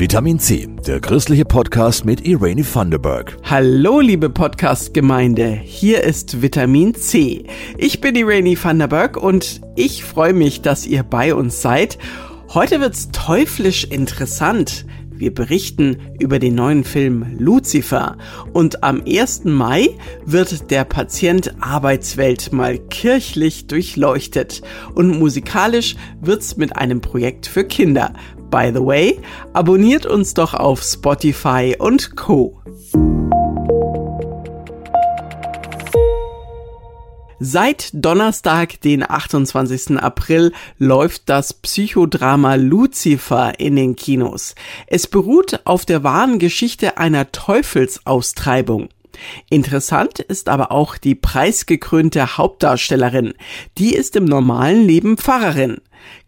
Vitamin C, der christliche Podcast mit Irene Thunderberg. Hallo, liebe Podcast-Gemeinde. Hier ist Vitamin C. Ich bin Irene Thunderberg und ich freue mich, dass ihr bei uns seid. Heute wird's teuflisch interessant. Wir berichten über den neuen Film Lucifer und am 1. Mai wird der Patient Arbeitswelt mal kirchlich durchleuchtet und musikalisch wird's mit einem Projekt für Kinder. By the way, abonniert uns doch auf Spotify und Co. Seit Donnerstag, den 28. April, läuft das Psychodrama Lucifer in den Kinos. Es beruht auf der wahren Geschichte einer Teufelsaustreibung. Interessant ist aber auch die preisgekrönte Hauptdarstellerin. Die ist im normalen Leben Pfarrerin.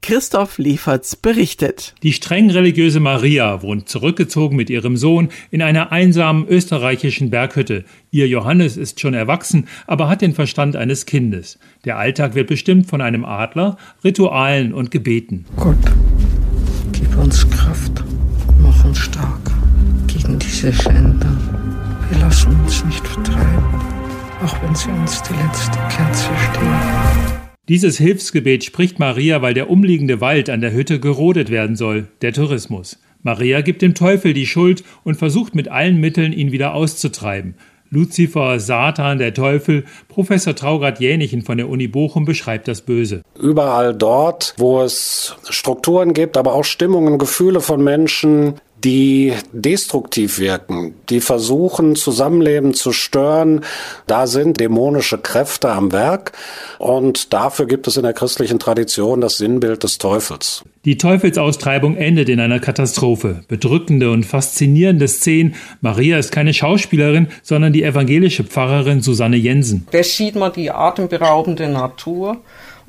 Christoph Lieferts berichtet. Die streng religiöse Maria wohnt zurückgezogen mit ihrem Sohn in einer einsamen österreichischen Berghütte. Ihr Johannes ist schon erwachsen, aber hat den Verstand eines Kindes. Der Alltag wird bestimmt von einem Adler, Ritualen und Gebeten. Gott, gib uns Kraft, mach uns stark gegen diese Schänder. Wir lassen uns nicht vertreiben, auch wenn sie uns die letzte Kerze stehen. Dieses Hilfsgebet spricht Maria, weil der umliegende Wald an der Hütte gerodet werden soll, der Tourismus. Maria gibt dem Teufel die Schuld und versucht mit allen Mitteln, ihn wieder auszutreiben. Luzifer, Satan, der Teufel. Professor Traugart Jänichen von der Uni Bochum beschreibt das Böse. Überall dort, wo es Strukturen gibt, aber auch Stimmungen, Gefühle von Menschen, die destruktiv wirken, die versuchen, Zusammenleben zu stören. Da sind dämonische Kräfte am Werk und dafür gibt es in der christlichen Tradition das Sinnbild des Teufels. Die Teufelsaustreibung endet in einer Katastrophe. Bedrückende und faszinierende Szenen. Maria ist keine Schauspielerin, sondern die evangelische Pfarrerin Susanne Jensen. Da sieht man die atemberaubende Natur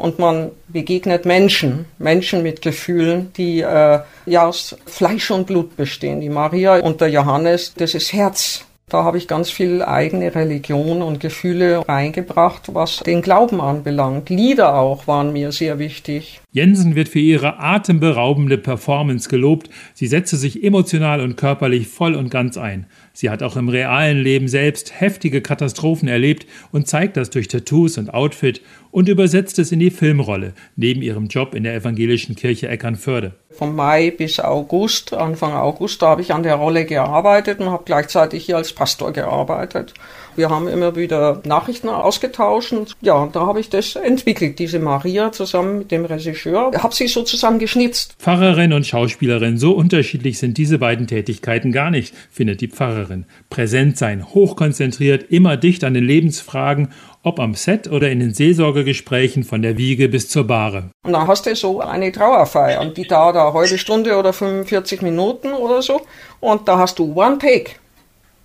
und man begegnet Menschen, Menschen mit Gefühlen, die äh, ja aus Fleisch und Blut bestehen. Die Maria und der Johannes, das ist Herz. Da habe ich ganz viel eigene Religion und Gefühle reingebracht, was den Glauben anbelangt. Lieder auch waren mir sehr wichtig. Jensen wird für ihre atemberaubende Performance gelobt. Sie setze sich emotional und körperlich voll und ganz ein. Sie hat auch im realen Leben selbst heftige Katastrophen erlebt und zeigt das durch Tattoos und Outfit und übersetzt es in die Filmrolle, neben ihrem Job in der evangelischen Kirche Eckernförde. Von Mai bis August, Anfang August, da habe ich an der Rolle gearbeitet und habe gleichzeitig hier als Pastor gearbeitet. Wir haben immer wieder Nachrichten ausgetauscht und ja, da habe ich das entwickelt, diese Maria zusammen mit dem Regisseur. Ich habe sie sozusagen geschnitzt. Pfarrerin und Schauspielerin, so unterschiedlich sind diese beiden Tätigkeiten gar nicht, findet die Pfarrerin. Präsent sein, hochkonzentriert, immer dicht an den Lebensfragen ob am Set oder in den Seelsorgegesprächen von der Wiege bis zur Bahre. Und dann hast du so eine Trauerfeier und die dauert eine halbe Stunde oder 45 Minuten oder so und da hast du One Take.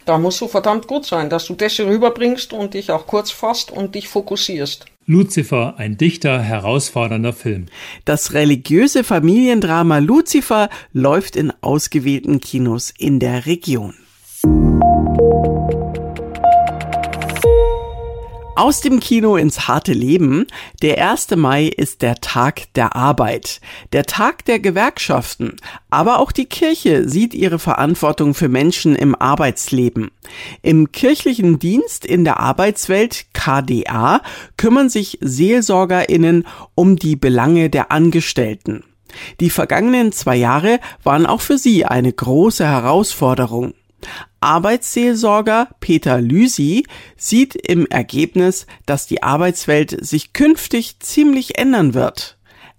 Da musst du verdammt gut sein, dass du das rüberbringst und dich auch kurz fasst und dich fokussierst. Lucifer, ein dichter, herausfordernder Film. Das religiöse Familiendrama Lucifer läuft in ausgewählten Kinos in der Region. Aus dem Kino ins harte Leben. Der 1. Mai ist der Tag der Arbeit, der Tag der Gewerkschaften. Aber auch die Kirche sieht ihre Verantwortung für Menschen im Arbeitsleben. Im kirchlichen Dienst in der Arbeitswelt KDA kümmern sich Seelsorgerinnen um die Belange der Angestellten. Die vergangenen zwei Jahre waren auch für sie eine große Herausforderung. Arbeitsseelsorger Peter Lüsi sieht im Ergebnis, dass die Arbeitswelt sich künftig ziemlich ändern wird.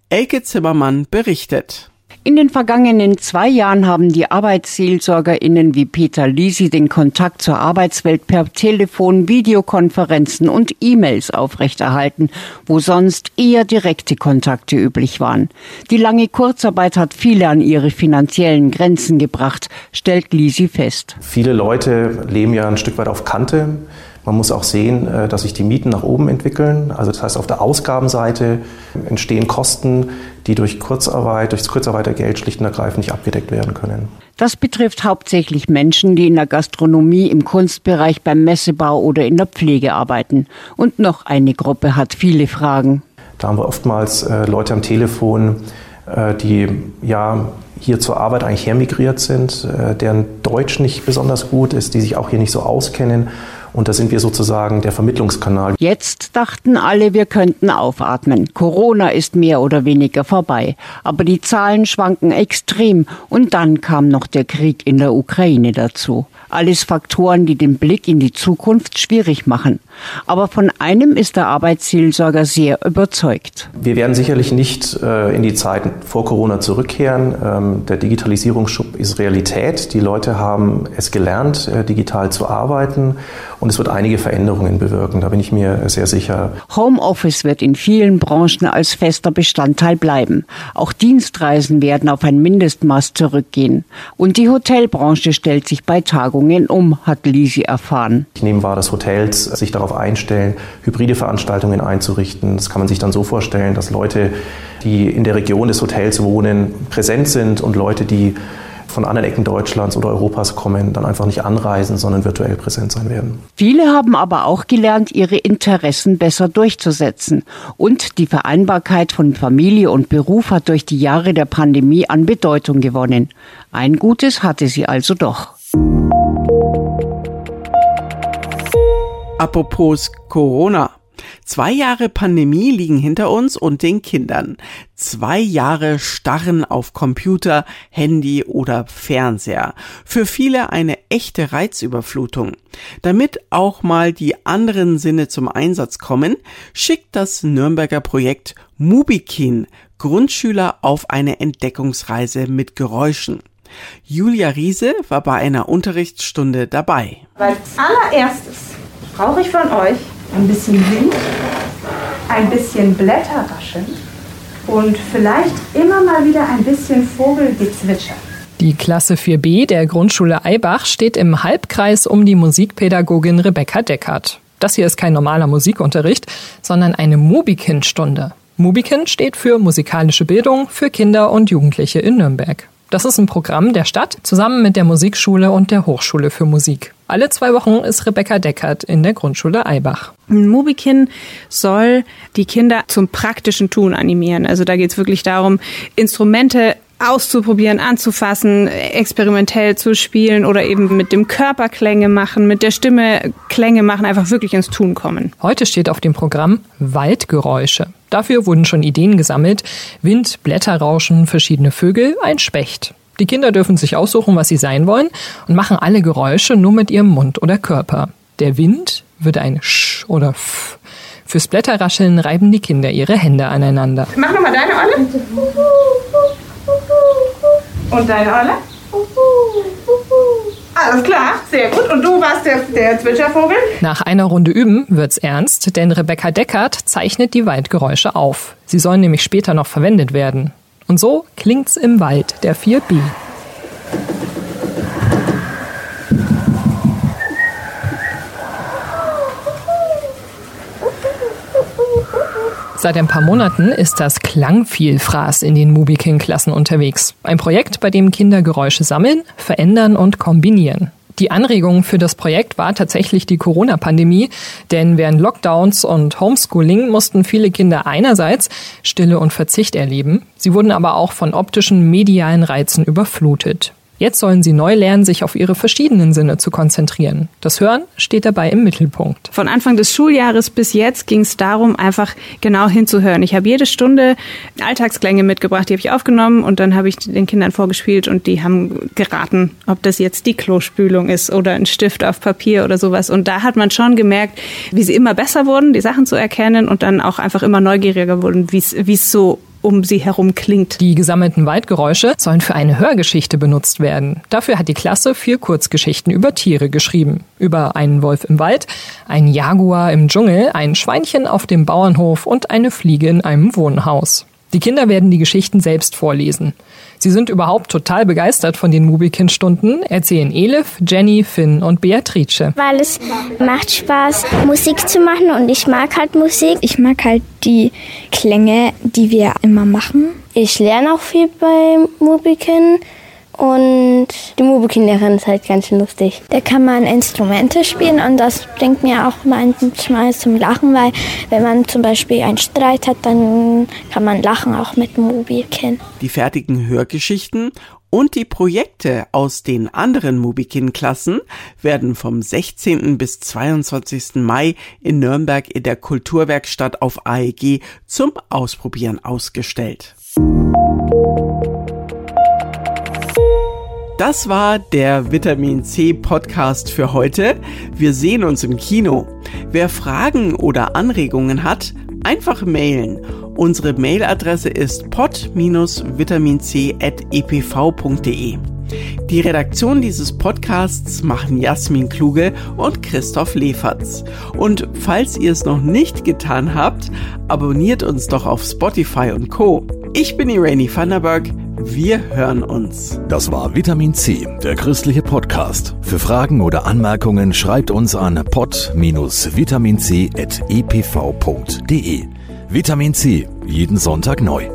Elke Zimmermann berichtet. In den vergangenen zwei Jahren haben die ArbeitsseelsorgerInnen wie Peter Lisi den Kontakt zur Arbeitswelt per Telefon, Videokonferenzen und E-Mails aufrechterhalten, wo sonst eher direkte Kontakte üblich waren. Die lange Kurzarbeit hat viele an ihre finanziellen Grenzen gebracht, stellt Lisi fest. Viele Leute leben ja ein Stück weit auf Kante. Man muss auch sehen, äh, dass sich die Mieten nach oben entwickeln. Also das heißt, auf der Ausgabenseite entstehen Kosten, die durch Kurzarbeit, durch das Kurzarbeitergeld schlicht und ergreifend nicht abgedeckt werden können. Das betrifft hauptsächlich Menschen, die in der Gastronomie, im Kunstbereich, beim Messebau oder in der Pflege arbeiten. Und noch eine Gruppe hat viele Fragen. Da haben wir oftmals äh, Leute am Telefon, äh, die ja hier zur Arbeit eigentlich hermigriert sind, deren Deutsch nicht besonders gut ist, die sich auch hier nicht so auskennen und da sind wir sozusagen der Vermittlungskanal. Jetzt dachten alle, wir könnten aufatmen. Corona ist mehr oder weniger vorbei. Aber die Zahlen schwanken extrem. Und dann kam noch der Krieg in der Ukraine dazu. Alles Faktoren, die den Blick in die Zukunft schwierig machen. Aber von einem ist der Arbeitsseelsorger sehr überzeugt. Wir werden sicherlich nicht äh, in die Zeiten vor Corona zurückkehren. Ähm, der Digitalisierungsschub ist Realität. Die Leute haben es gelernt, äh, digital zu arbeiten. Und es wird einige Veränderungen bewirken. Da bin ich mir sehr sicher. Homeoffice wird in vielen Branchen als fester Bestandteil bleiben. Auch Dienstreisen werden auf ein Mindestmaß zurückgehen. Und die Hotelbranche stellt sich bei Tagungen um, hat Lisi erfahren. Ich nehme wahr, dass Hotels sich darauf einstellen, hybride Veranstaltungen einzurichten. Das kann man sich dann so vorstellen, dass Leute, die in der Region des Hotels wohnen, präsent sind und Leute, die von anderen Ecken Deutschlands oder Europas kommen, dann einfach nicht anreisen, sondern virtuell präsent sein werden. Viele haben aber auch gelernt, ihre Interessen besser durchzusetzen. Und die Vereinbarkeit von Familie und Beruf hat durch die Jahre der Pandemie an Bedeutung gewonnen. Ein Gutes hatte sie also doch. Apropos Corona. Zwei Jahre Pandemie liegen hinter uns und den Kindern. Zwei Jahre Starren auf Computer, Handy oder Fernseher. Für viele eine echte Reizüberflutung. Damit auch mal die anderen Sinne zum Einsatz kommen, schickt das Nürnberger Projekt Mubikin Grundschüler auf eine Entdeckungsreise mit Geräuschen. Julia Riese war bei einer Unterrichtsstunde dabei. Als allererstes brauche ich von euch ein bisschen Wind, ein bisschen Blätterrascheln und vielleicht immer mal wieder ein bisschen Vogelgezwitscher. Die Klasse 4b der Grundschule Eibach steht im Halbkreis um die Musikpädagogin Rebecca Deckert. Das hier ist kein normaler Musikunterricht, sondern eine Mubikin-Stunde. Mubikin steht für musikalische Bildung für Kinder und Jugendliche in Nürnberg. Das ist ein Programm der Stadt zusammen mit der Musikschule und der Hochschule für Musik. Alle zwei Wochen ist Rebecca Deckert in der Grundschule Eibach. Mobikin soll die Kinder zum praktischen Tun animieren. Also da geht es wirklich darum, Instrumente auszuprobieren, anzufassen, experimentell zu spielen oder eben mit dem Körper Klänge machen, mit der Stimme Klänge machen, einfach wirklich ins Tun kommen. Heute steht auf dem Programm Waldgeräusche. Dafür wurden schon Ideen gesammelt. Wind, Blätterrauschen, verschiedene Vögel, ein Specht. Die Kinder dürfen sich aussuchen, was sie sein wollen und machen alle Geräusche nur mit ihrem Mund oder Körper. Der Wind wird ein Sch oder F. Fürs Blätterrascheln reiben die Kinder ihre Hände aneinander. Mach nochmal deine Olle. Und deine Olle? Alles klar, sehr gut. Und du warst der, der Zwitschervogel? Nach einer Runde üben wird's ernst, denn Rebecca Deckert zeichnet die Waldgeräusche auf. Sie sollen nämlich später noch verwendet werden. Und so klingt's im Wald der 4B. Seit ein paar Monaten ist das Klangvielfraß in den Mubiking-Klassen unterwegs. Ein Projekt, bei dem Kinder Geräusche sammeln, verändern und kombinieren. Die Anregung für das Projekt war tatsächlich die Corona-Pandemie, denn während Lockdowns und Homeschooling mussten viele Kinder einerseits Stille und Verzicht erleben, sie wurden aber auch von optischen medialen Reizen überflutet. Jetzt sollen sie neu lernen, sich auf ihre verschiedenen Sinne zu konzentrieren. Das Hören steht dabei im Mittelpunkt. Von Anfang des Schuljahres bis jetzt ging es darum, einfach genau hinzuhören. Ich habe jede Stunde Alltagsklänge mitgebracht, die habe ich aufgenommen und dann habe ich den Kindern vorgespielt und die haben geraten, ob das jetzt die Klospülung ist oder ein Stift auf Papier oder sowas. Und da hat man schon gemerkt, wie sie immer besser wurden, die Sachen zu erkennen und dann auch einfach immer neugieriger wurden, wie es so um sie herum klingt. Die gesammelten Waldgeräusche sollen für eine Hörgeschichte benutzt werden. Dafür hat die Klasse vier Kurzgeschichten über Tiere geschrieben. Über einen Wolf im Wald, einen Jaguar im Dschungel, ein Schweinchen auf dem Bauernhof und eine Fliege in einem Wohnhaus. Die Kinder werden die Geschichten selbst vorlesen. Sie sind überhaupt total begeistert von den Mubikin-Stunden, erzählen Elif, Jenny, Finn und Beatrice. Weil es macht Spaß, Musik zu machen und ich mag halt Musik. Ich mag halt die Klänge, die wir immer machen. Ich lerne auch viel bei Mubikin und Die Mobilkinderin ist halt ganz lustig. Da kann man Instrumente spielen und das bringt mir auch manchmal zum Lachen, weil wenn man zum Beispiel einen Streit hat, dann kann man lachen auch mit dem Mobilkin. Die fertigen Hörgeschichten und die Projekte aus den anderen Mubikin-Klassen werden vom 16. bis 22. Mai in Nürnberg in der Kulturwerkstatt auf AEG zum Ausprobieren ausgestellt. Das war der Vitamin C Podcast für heute. Wir sehen uns im Kino. Wer Fragen oder Anregungen hat, einfach mailen. Unsere Mailadresse ist pod-vitaminc.epv.de. Die Redaktion dieses Podcasts machen Jasmin Kluge und Christoph Leferz. Und falls ihr es noch nicht getan habt, abonniert uns doch auf Spotify und Co. Ich bin Irene Vanderberg. Wir hören uns. Das war Vitamin C, der christliche Podcast. Für Fragen oder Anmerkungen schreibt uns an pod-vitaminc.epv.de. Vitamin C, jeden Sonntag neu.